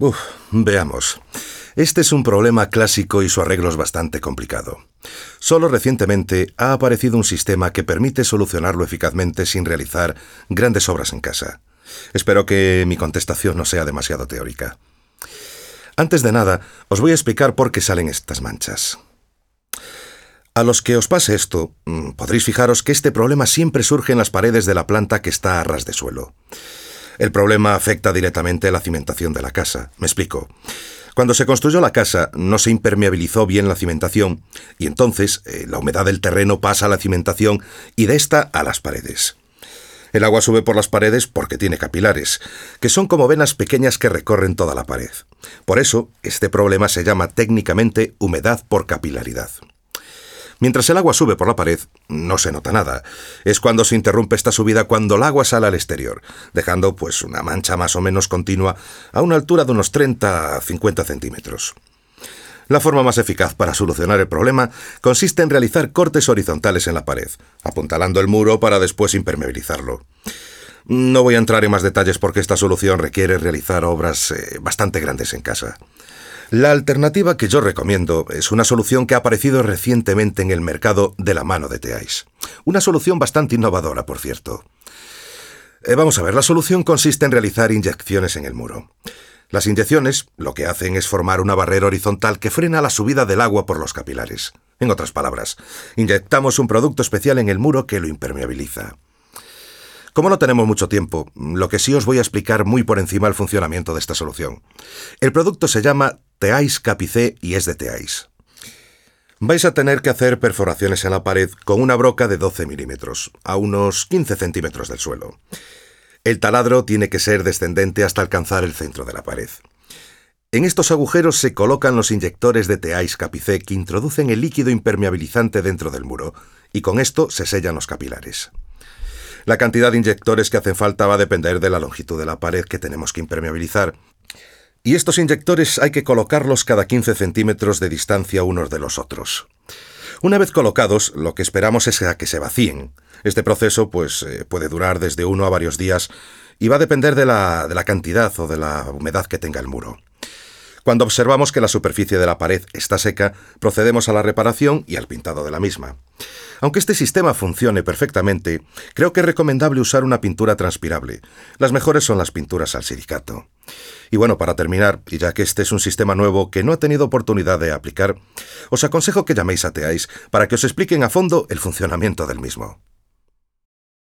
Uf, veamos. Este es un problema clásico y su arreglo es bastante complicado. Solo recientemente ha aparecido un sistema que permite solucionarlo eficazmente sin realizar grandes obras en casa. Espero que mi contestación no sea demasiado teórica. Antes de nada, os voy a explicar por qué salen estas manchas. A los que os pase esto, mm, podréis fijaros que este problema siempre surge en las paredes de la planta que está a ras de suelo. El problema afecta directamente la cimentación de la casa. Me explico. Cuando se construyó la casa no se impermeabilizó bien la cimentación y entonces eh, la humedad del terreno pasa a la cimentación y de esta a las paredes. El agua sube por las paredes porque tiene capilares, que son como venas pequeñas que recorren toda la pared. Por eso, este problema se llama técnicamente humedad por capilaridad. Mientras el agua sube por la pared, no se nota nada. Es cuando se interrumpe esta subida cuando el agua sale al exterior, dejando pues una mancha más o menos continua a una altura de unos 30 a 50 centímetros. La forma más eficaz para solucionar el problema consiste en realizar cortes horizontales en la pared, apuntalando el muro para después impermeabilizarlo. No voy a entrar en más detalles porque esta solución requiere realizar obras eh, bastante grandes en casa. La alternativa que yo recomiendo es una solución que ha aparecido recientemente en el mercado de la mano de Teais. Una solución bastante innovadora, por cierto. Eh, vamos a ver, la solución consiste en realizar inyecciones en el muro. Las inyecciones lo que hacen es formar una barrera horizontal que frena la subida del agua por los capilares. En otras palabras, inyectamos un producto especial en el muro que lo impermeabiliza. Como no tenemos mucho tiempo, lo que sí os voy a explicar muy por encima el funcionamiento de esta solución. El producto se llama Teais Capicé y es de Teais. Vais a tener que hacer perforaciones en la pared con una broca de 12 milímetros, a unos 15 centímetros del suelo. El taladro tiene que ser descendente hasta alcanzar el centro de la pared. En estos agujeros se colocan los inyectores de Teais Capicé que introducen el líquido impermeabilizante dentro del muro, y con esto se sellan los capilares. La cantidad de inyectores que hacen falta va a depender de la longitud de la pared que tenemos que impermeabilizar. Y estos inyectores hay que colocarlos cada 15 centímetros de distancia unos de los otros. Una vez colocados, lo que esperamos es a que se vacíen. Este proceso pues, eh, puede durar desde uno a varios días y va a depender de la, de la cantidad o de la humedad que tenga el muro. Cuando observamos que la superficie de la pared está seca, procedemos a la reparación y al pintado de la misma. Aunque este sistema funcione perfectamente, creo que es recomendable usar una pintura transpirable. Las mejores son las pinturas al silicato. Y bueno, para terminar, y ya que este es un sistema nuevo que no ha tenido oportunidad de aplicar, os aconsejo que llaméis a Teais para que os expliquen a fondo el funcionamiento del mismo.